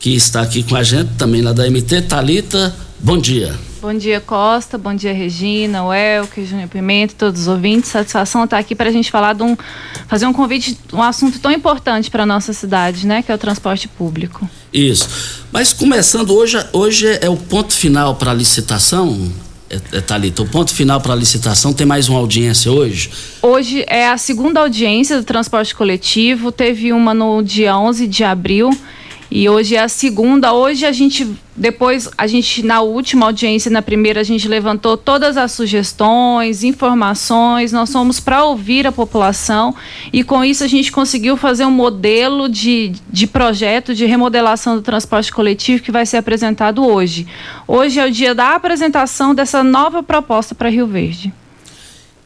que está aqui com a gente, também lá da AMT. Talita, bom dia. Bom dia, Costa. Bom dia, Regina, o Elke, Júnior Pimenta, todos os ouvintes. Satisfação estar aqui para a gente falar de um. fazer um convite, um assunto tão importante para a nossa cidade, né? Que é o transporte público. Isso. Mas começando hoje, hoje é o ponto final para a licitação. É, é, Thalita, o ponto final para a licitação tem mais uma audiência hoje? Hoje é a segunda audiência do transporte coletivo, teve uma no dia 11 de abril e hoje é a segunda. Hoje a gente, depois, a gente, na última audiência, na primeira, a gente levantou todas as sugestões, informações. Nós fomos para ouvir a população e com isso a gente conseguiu fazer um modelo de, de projeto de remodelação do transporte coletivo que vai ser apresentado hoje. Hoje é o dia da apresentação dessa nova proposta para Rio Verde.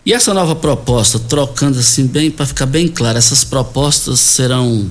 E essa nova proposta, trocando assim bem, para ficar bem claro, essas propostas serão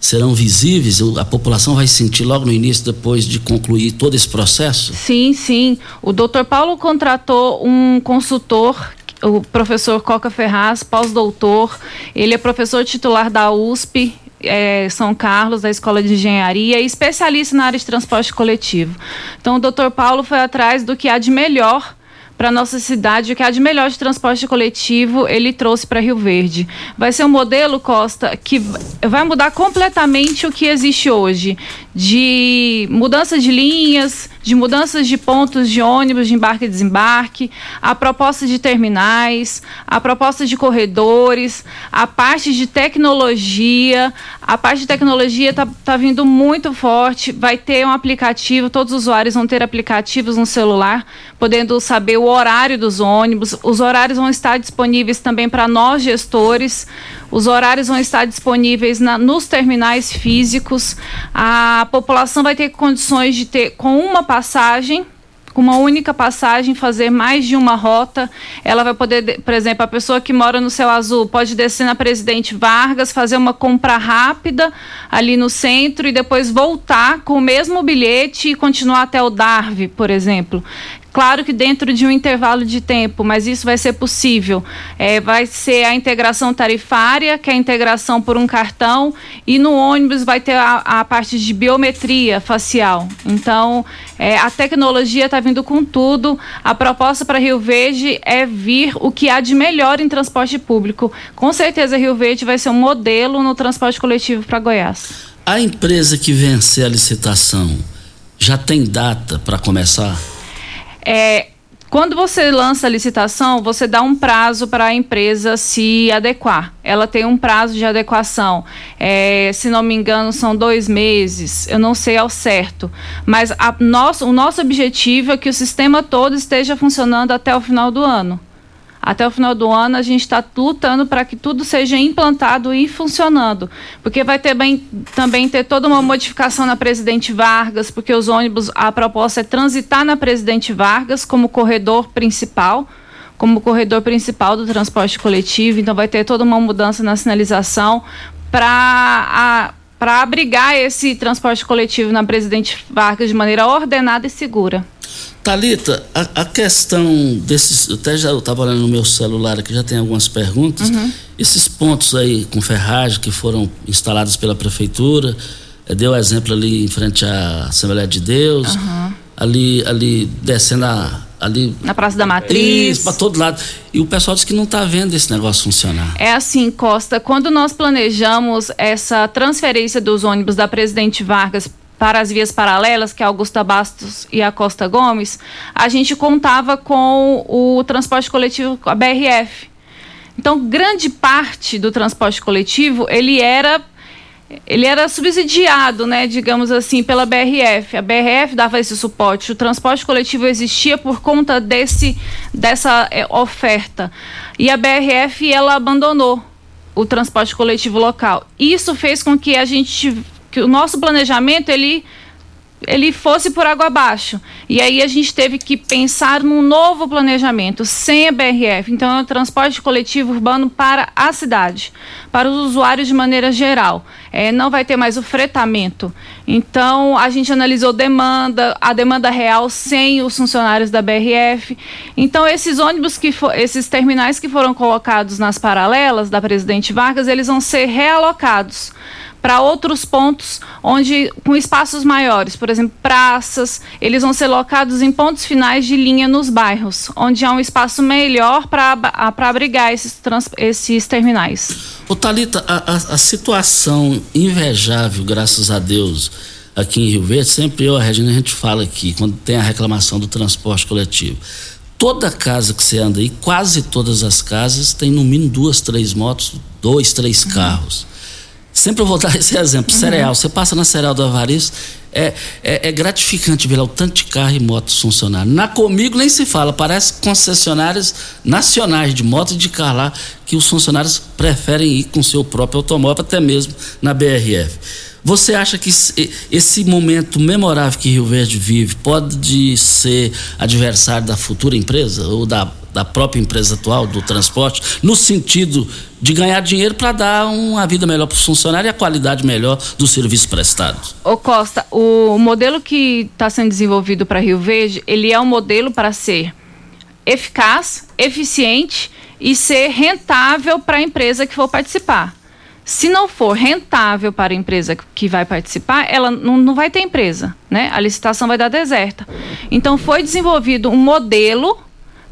serão visíveis? A população vai sentir logo no início, depois de concluir todo esse processo? Sim, sim. O doutor Paulo contratou um consultor o professor Coca Ferraz, pós-doutor. Ele é professor titular da USP, é, São Carlos, da Escola de Engenharia, e especialista na área de transporte coletivo. Então, o doutor Paulo foi atrás do que há de melhor para nossa cidade, o que há de melhor de transporte coletivo, ele trouxe para Rio Verde. Vai ser um modelo, Costa, que vai mudar completamente o que existe hoje, de mudança de linhas, de mudanças de pontos de ônibus de embarque e desembarque, a proposta de terminais, a proposta de corredores, a parte de tecnologia. A parte de tecnologia está tá vindo muito forte. Vai ter um aplicativo, todos os usuários vão ter aplicativos no celular, podendo saber o horário dos ônibus. Os horários vão estar disponíveis também para nós gestores. Os horários vão estar disponíveis na, nos terminais físicos. A população vai ter condições de ter, com uma passagem, com uma única passagem, fazer mais de uma rota. Ela vai poder, por exemplo, a pessoa que mora no Céu Azul pode descer na Presidente Vargas, fazer uma compra rápida ali no centro e depois voltar com o mesmo bilhete e continuar até o Darve, por exemplo. Claro que dentro de um intervalo de tempo, mas isso vai ser possível. É, vai ser a integração tarifária, que é a integração por um cartão, e no ônibus vai ter a, a parte de biometria facial. Então, é, a tecnologia está vindo com tudo. A proposta para Rio Verde é vir o que há de melhor em transporte público. Com certeza, Rio Verde vai ser um modelo no transporte coletivo para Goiás. A empresa que vencer a licitação já tem data para começar? É, quando você lança a licitação, você dá um prazo para a empresa se adequar. Ela tem um prazo de adequação. É, se não me engano, são dois meses. Eu não sei ao certo. Mas a, nosso, o nosso objetivo é que o sistema todo esteja funcionando até o final do ano. Até o final do ano, a gente está lutando para que tudo seja implantado e funcionando. Porque vai ter bem, também ter toda uma modificação na Presidente Vargas, porque os ônibus, a proposta é transitar na Presidente Vargas como corredor principal como corredor principal do transporte coletivo, então vai ter toda uma mudança na sinalização para para abrigar esse transporte coletivo na Presidente Vargas de maneira ordenada e segura. Talita, a, a, questão desses, até já eu estava olhando no meu celular aqui, já tem algumas perguntas. Uhum. Esses pontos aí com ferragem que foram instalados pela prefeitura, é, deu exemplo ali em frente à Assembleia de Deus, uhum. ali, ali descendo a, ali na Praça da Matriz, para todo lado. E o pessoal diz que não está vendo esse negócio funcionar. É assim, Costa, quando nós planejamos essa transferência dos ônibus da Presidente Vargas para as vias paralelas, que é Augusta Bastos e a Costa Gomes, a gente contava com o transporte coletivo, a BRF. Então, grande parte do transporte coletivo, ele era ele era subsidiado, né, digamos assim, pela BRF. A BRF dava esse suporte. O transporte coletivo existia por conta desse dessa é, oferta. E a BRF ela abandonou o transporte coletivo local. Isso fez com que a gente que o nosso planejamento ele ele fosse por água abaixo. E aí a gente teve que pensar num novo planejamento, sem a BRF. Então, é o transporte coletivo urbano para a cidade, para os usuários de maneira geral. É, não vai ter mais o fretamento. Então, a gente analisou demanda, a demanda real sem os funcionários da BRF. Então, esses ônibus que for, esses terminais que foram colocados nas paralelas da Presidente Vargas, eles vão ser realocados para outros pontos onde com espaços maiores, por exemplo, praças, eles vão ser locados em pontos finais de linha nos bairros, onde há um espaço melhor para abrigar esses, trans, esses terminais. Ô Thalita, a, a, a, situação invejável, graças a Deus, aqui em Rio Verde, sempre eu, a Regina, a gente fala aqui, quando tem a reclamação do transporte coletivo. Toda casa que você anda aí, quase todas as casas, tem no mínimo duas, três motos, dois, três uhum. Sempre vou dar esse exemplo, uhum. cereal. Você passa na cereal do Avariz, é, é, é, gratificante ver lá o tanto de carro e motos funcionando. Na Comigo nem se fala, parece concessionárias nacionais de moto e de carro lá, que os funcionários preferem ir com seu próprio automóvel, até mesmo na BRF. Você acha que esse momento memorável que Rio Verde vive pode ser adversário da futura empresa ou da, da própria empresa atual do transporte, no sentido de ganhar dinheiro para dar uma vida melhor para os funcionários e a qualidade melhor do serviço prestado. Ô Costa, o modelo que está sendo desenvolvido para Rio Verde, ele é um modelo para ser eficaz, eficiente e ser rentável para a empresa que for participar. Se não for rentável para a empresa que vai participar, ela não, não vai ter empresa, né? A licitação vai dar deserta. Então foi desenvolvido um modelo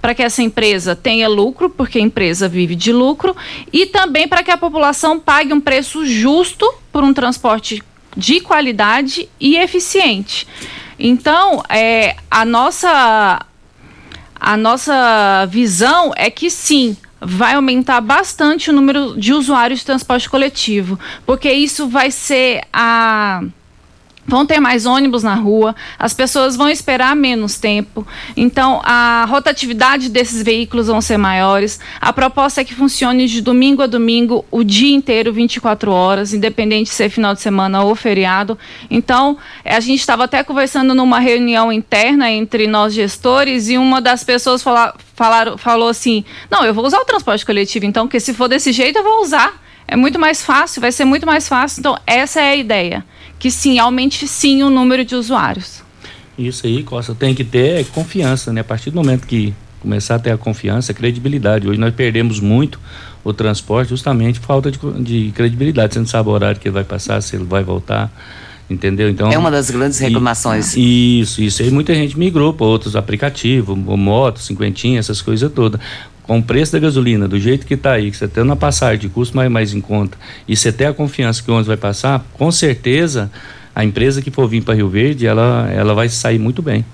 para que essa empresa tenha lucro, porque a empresa vive de lucro, e também para que a população pague um preço justo por um transporte de qualidade e eficiente. Então, é, a nossa a nossa visão é que sim, vai aumentar bastante o número de usuários de transporte coletivo, porque isso vai ser a Vão ter mais ônibus na rua, as pessoas vão esperar menos tempo, então a rotatividade desses veículos vão ser maiores. A proposta é que funcione de domingo a domingo, o dia inteiro, 24 horas, independente de ser final de semana ou feriado. Então, a gente estava até conversando numa reunião interna entre nós gestores e uma das pessoas fala, falaram, falou assim: Não, eu vou usar o transporte coletivo, então, porque se for desse jeito, eu vou usar. É muito mais fácil, vai ser muito mais fácil. Então, essa é a ideia que sim, aumente sim o número de usuários. Isso aí, Costa, tem que ter confiança, né? A partir do momento que começar a ter a confiança, a credibilidade. Hoje nós perdemos muito o transporte justamente por falta de, de credibilidade. Você não sabe o horário que ele vai passar, se ele vai voltar, entendeu? Então é uma das grandes reclamações. E, isso, isso. aí muita gente migrou para outros aplicativos, moto, cinquentinha, essas coisas todas com o preço da gasolina, do jeito que está aí, que você tendo uma passagem de custo mais, mais em conta, e você ter a confiança que o ônibus vai passar, com certeza a empresa que for vir para Rio Verde, ela, ela vai sair muito bem.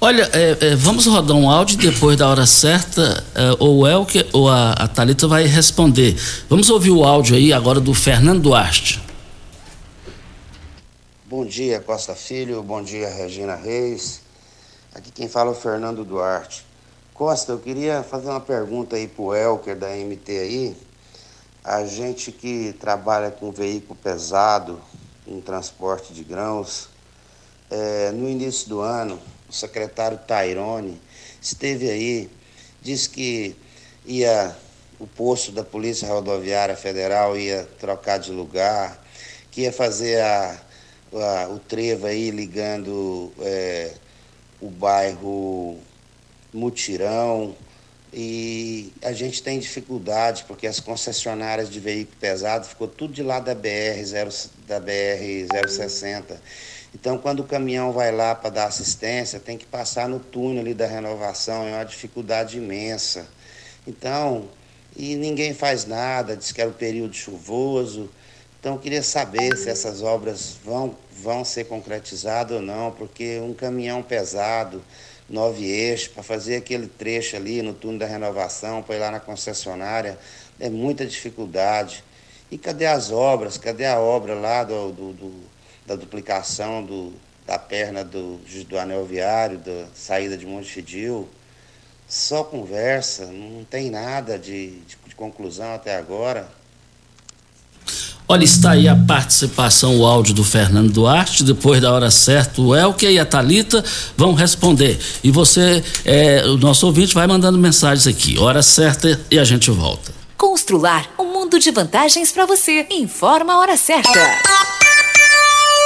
Olha, é, é, vamos rodar um áudio depois da hora certa, é, ou o Elke ou a, a Thalita vai responder. Vamos ouvir o áudio aí agora do Fernando Duarte. Bom dia, Costa Filho, bom dia, Regina Reis. Aqui quem fala é o Fernando Duarte. Costa, eu queria fazer uma pergunta aí para o Elker da MT aí. A gente que trabalha com veículo pesado, em transporte de grãos, é, no início do ano, o secretário Tairone esteve aí, disse que ia o posto da Polícia Rodoviária Federal ia trocar de lugar, que ia fazer a, a o trevo aí ligando é, o bairro mutirão e a gente tem dificuldade porque as concessionárias de veículo pesado ficou tudo de lá da BR 0 da BR 060. Então quando o caminhão vai lá para dar assistência, tem que passar no túnel ali da renovação, é uma dificuldade imensa. Então, e ninguém faz nada, diz que era o período chuvoso. Então eu queria saber se essas obras vão vão ser concretizadas ou não, porque um caminhão pesado nove eixos, para fazer aquele trecho ali no túnel da renovação, para ir lá na concessionária, é muita dificuldade. E cadê as obras? Cadê a obra lá do, do, do da duplicação do, da perna do, do anel viário, da saída de Monte Fidil? Só conversa, não tem nada de, de, de conclusão até agora. Olha, está aí a participação, o áudio do Fernando Duarte. Depois da hora certa, o Elke e a Talita vão responder. E você, é, o nosso ouvinte, vai mandando mensagens aqui. Hora certa e a gente volta. Constrular um mundo de vantagens para você. Informa a hora certa.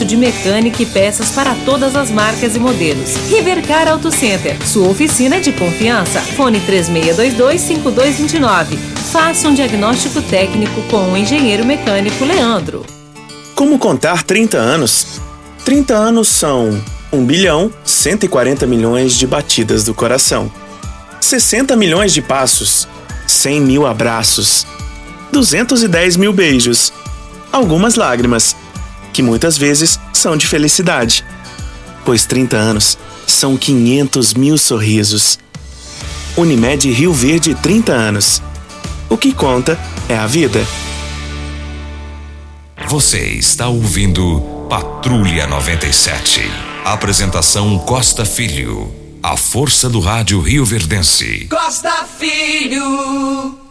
de mecânica e peças para todas as marcas e modelos. Rivercar Auto Center, sua oficina de confiança. Fone 3622-5229. Faça um diagnóstico técnico com o engenheiro mecânico Leandro. Como contar 30 anos? 30 anos são 1 bilhão 140 milhões de batidas do coração, 60 milhões de passos, 100 mil abraços, 210 mil beijos, algumas lágrimas, que muitas vezes são de felicidade, pois 30 anos são 500 mil sorrisos. Unimed Rio Verde 30 anos. O que conta é a vida. Você está ouvindo Patrulha 97. Apresentação Costa Filho. A força do rádio Rio Verdense. Costa Filho.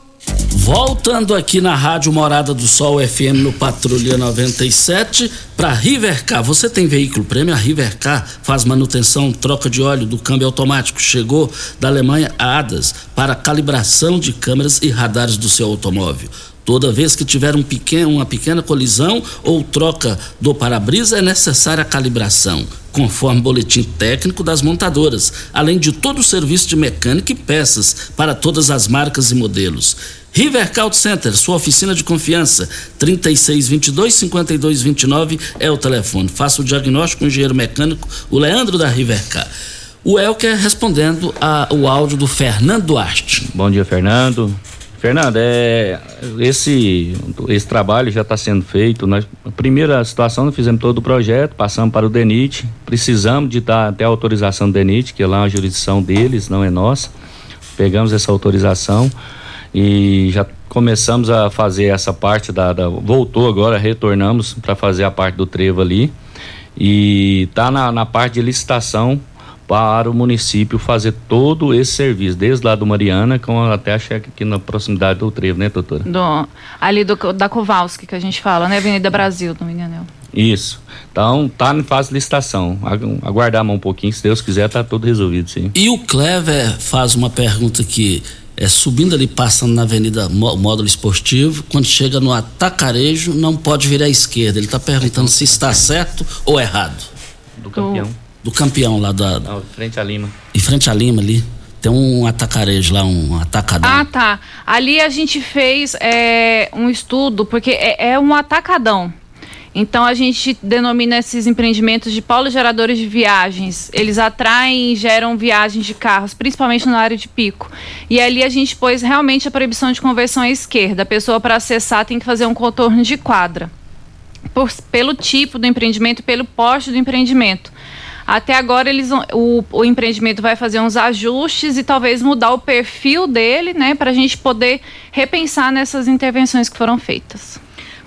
Voltando aqui na Rádio Morada do Sol FM no Patrulha 97 para Rivercar. Você tem veículo prêmio? A Rivercar faz manutenção, troca de óleo do câmbio automático. Chegou da Alemanha a ADAS para calibração de câmeras e radares do seu automóvel. Toda vez que tiver um pequeno, uma pequena colisão ou troca do para-brisa, é necessária a calibração, conforme boletim técnico das montadoras, além de todo o serviço de mecânica e peças para todas as marcas e modelos. Rivercalt Center, sua oficina de confiança, 3622-5229 é o telefone. Faça o diagnóstico com o engenheiro mecânico, o Leandro da Rivercar. O Elker respondendo ao áudio do Fernando Duarte. Bom dia, Fernando. Fernando, é, esse, esse trabalho já está sendo feito. Nós, a primeira situação, nós fizemos todo o projeto, passamos para o DENIT, precisamos de dar até a autorização do DENIT, que é lá a jurisdição deles, não é nossa. Pegamos essa autorização e já começamos a fazer essa parte da, da voltou agora, retornamos para fazer a parte do trevo ali e tá na, na parte de licitação para o município fazer todo esse serviço, desde lá do Mariana, com até a cheque aqui na proximidade do trevo, né, doutora? Do, ali do, da Kowalski que a gente fala, né? Avenida Brasil, do Mineirão. Isso. Então, tá em fase de licitação. Aguardar um pouquinho, se Deus quiser, tá tudo resolvido, sim. E o Clever faz uma pergunta aqui. É, subindo ali, passando na Avenida Módulo Esportivo, quando chega no atacarejo, não pode virar à esquerda. Ele está perguntando se está certo ou errado. Do campeão do campeão lá da. Não, frente a Lima. Em frente a Lima ali. Tem um atacarejo lá, um atacadão. Ah, tá. Ali a gente fez é, um estudo, porque é, é, um atacadão. Então a gente denomina esses empreendimentos de polos geradores de viagens. Eles atraem e geram viagens de carros, principalmente na área de pico. E ali a gente pôs realmente a proibição de conversão à esquerda. A pessoa, para acessar, tem que fazer um contorno de quadra. Por, pelo tipo do empreendimento, pelo porte do empreendimento. Até agora eles o, o empreendimento vai fazer uns ajustes e talvez mudar o perfil dele, né, para a gente poder repensar nessas intervenções que foram feitas.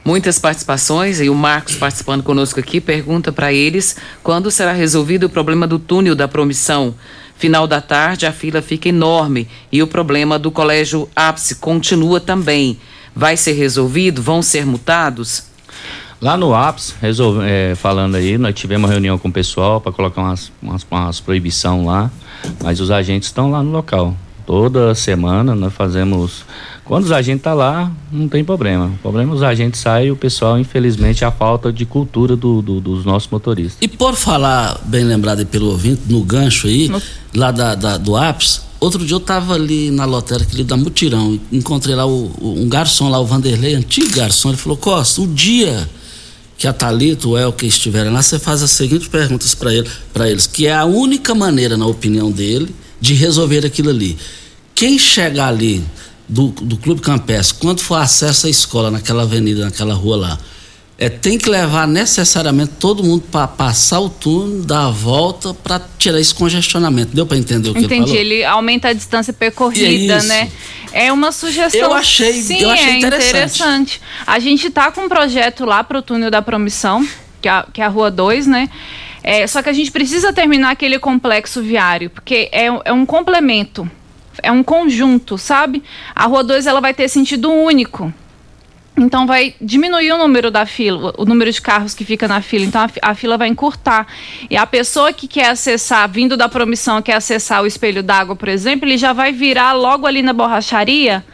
Muitas participações e o Marcos participando conosco aqui pergunta para eles quando será resolvido o problema do túnel da promissão. Final da tarde a fila fica enorme e o problema do colégio ápice continua também. Vai ser resolvido? Vão ser multados? Lá no APS, resolve, é, falando aí, nós tivemos uma reunião com o pessoal para colocar umas, umas, umas proibição lá, mas os agentes estão lá no local. Toda semana nós fazemos. Quando os agentes estão tá lá, não tem problema. O problema é os agentes saem e o pessoal, infelizmente, é a falta de cultura do, do, dos nossos motoristas. E por falar, bem lembrado aí pelo ouvinte, no gancho aí, no... lá da, da, do APS, outro dia eu estava ali na lotérica ali da Mutirão, encontrei lá o, um garçom lá, o Vanderlei, antigo garçom, ele falou, Costa, o dia que a Thalita, o Elke estiverem lá, você faz as seguintes perguntas para ele, eles, que é a única maneira, na opinião dele, de resolver aquilo ali. Quem chegar ali do, do Clube Campestre, quando for acesso à escola, naquela avenida, naquela rua lá, é, tem que levar necessariamente todo mundo para passar o túnel, dar a volta para tirar esse congestionamento. Deu para entender o que Entendi, ele falou? ele aumenta a distância percorrida, é né? É uma sugestão. Eu achei- Sim, eu achei é interessante. interessante. A gente tá com um projeto lá para o túnel da Promissão, que é a, que é a Rua 2, né? É, só que a gente precisa terminar aquele complexo viário, porque é, é um complemento, é um conjunto, sabe? A Rua 2 ela vai ter sentido único. Então vai diminuir o número da fila, o número de carros que fica na fila. Então a, a fila vai encurtar. E a pessoa que quer acessar, vindo da promissão, quer acessar o espelho d'água, por exemplo, ele já vai virar logo ali na borracharia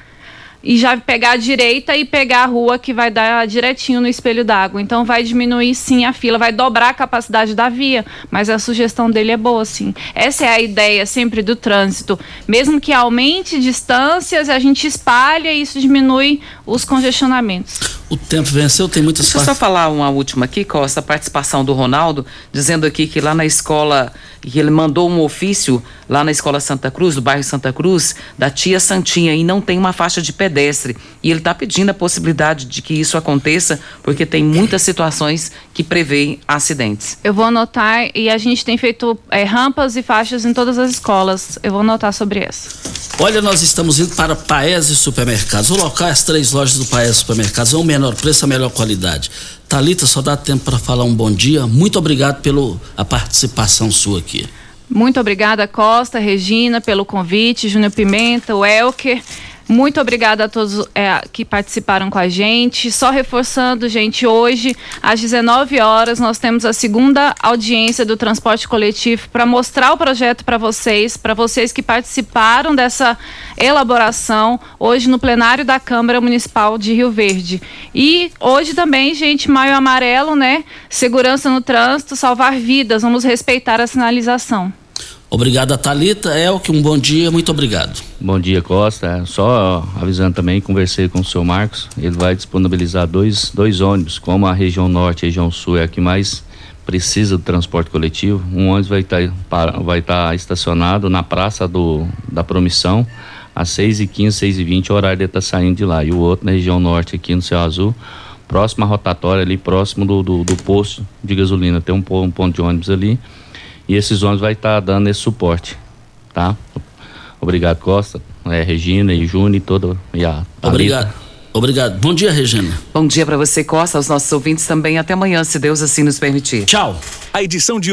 e já pegar a direita e pegar a rua que vai dar direitinho no espelho d'água. Então vai diminuir sim a fila, vai dobrar a capacidade da via, mas a sugestão dele é boa sim. Essa é a ideia sempre do trânsito. Mesmo que aumente distâncias, a gente espalha e isso diminui os congestionamentos. O tempo venceu, tem muitas Deixa eu só falar uma última aqui, Costa, a participação do Ronaldo, dizendo aqui que lá na escola, que ele mandou um ofício lá na escola Santa Cruz, do bairro Santa Cruz, da tia Santinha, e não tem uma faixa de pedestre. E ele está pedindo a possibilidade de que isso aconteça, porque tem muitas situações que prevêem acidentes. Eu vou anotar e a gente tem feito é, rampas e faixas em todas as escolas. Eu vou anotar sobre essa. Olha, nós estamos indo para Paese Supermercados. O local é as três lojas do Paese Supermercados. É o menor preço, a melhor qualidade. Talita, só dá tempo para falar um bom dia. Muito obrigado pela participação sua aqui. Muito obrigada, Costa, Regina, pelo convite, Júnior Pimenta, o Elker. Muito obrigada a todos é, que participaram com a gente. Só reforçando, gente, hoje, às 19 horas, nós temos a segunda audiência do transporte coletivo para mostrar o projeto para vocês, para vocês que participaram dessa elaboração, hoje no plenário da Câmara Municipal de Rio Verde. E hoje também, gente, Maio Amarelo, né? Segurança no trânsito, salvar vidas, vamos respeitar a sinalização. Obrigado a Thalita. Elke, um bom dia, muito obrigado. Bom dia, Costa. Só avisando também, conversei com o seu Marcos, ele vai disponibilizar dois, dois ônibus, como a região norte e a região sul é a que mais precisa do transporte coletivo. Um ônibus vai estar vai estar estacionado na praça do, da Promissão, às 6h15, 6h20, o horário de estar saindo de lá. E o outro na região norte, aqui no Céu Azul, próximo à rotatória, ali próximo do, do, do posto de gasolina. Tem um, um ponto de ônibus ali. E esses ônibus vai estar dando esse suporte, tá? Obrigado, Costa, é, Regina e Júnior e toda e a. Obrigado. Obrigado. Bom dia, Regina. Bom dia para você, Costa, aos nossos ouvintes também. Até amanhã, se Deus assim nos permitir. Tchau. A edição de